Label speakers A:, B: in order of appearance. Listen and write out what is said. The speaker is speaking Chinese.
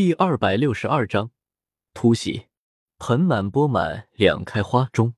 A: 第二百六十二章突袭。盆满钵满两开花中。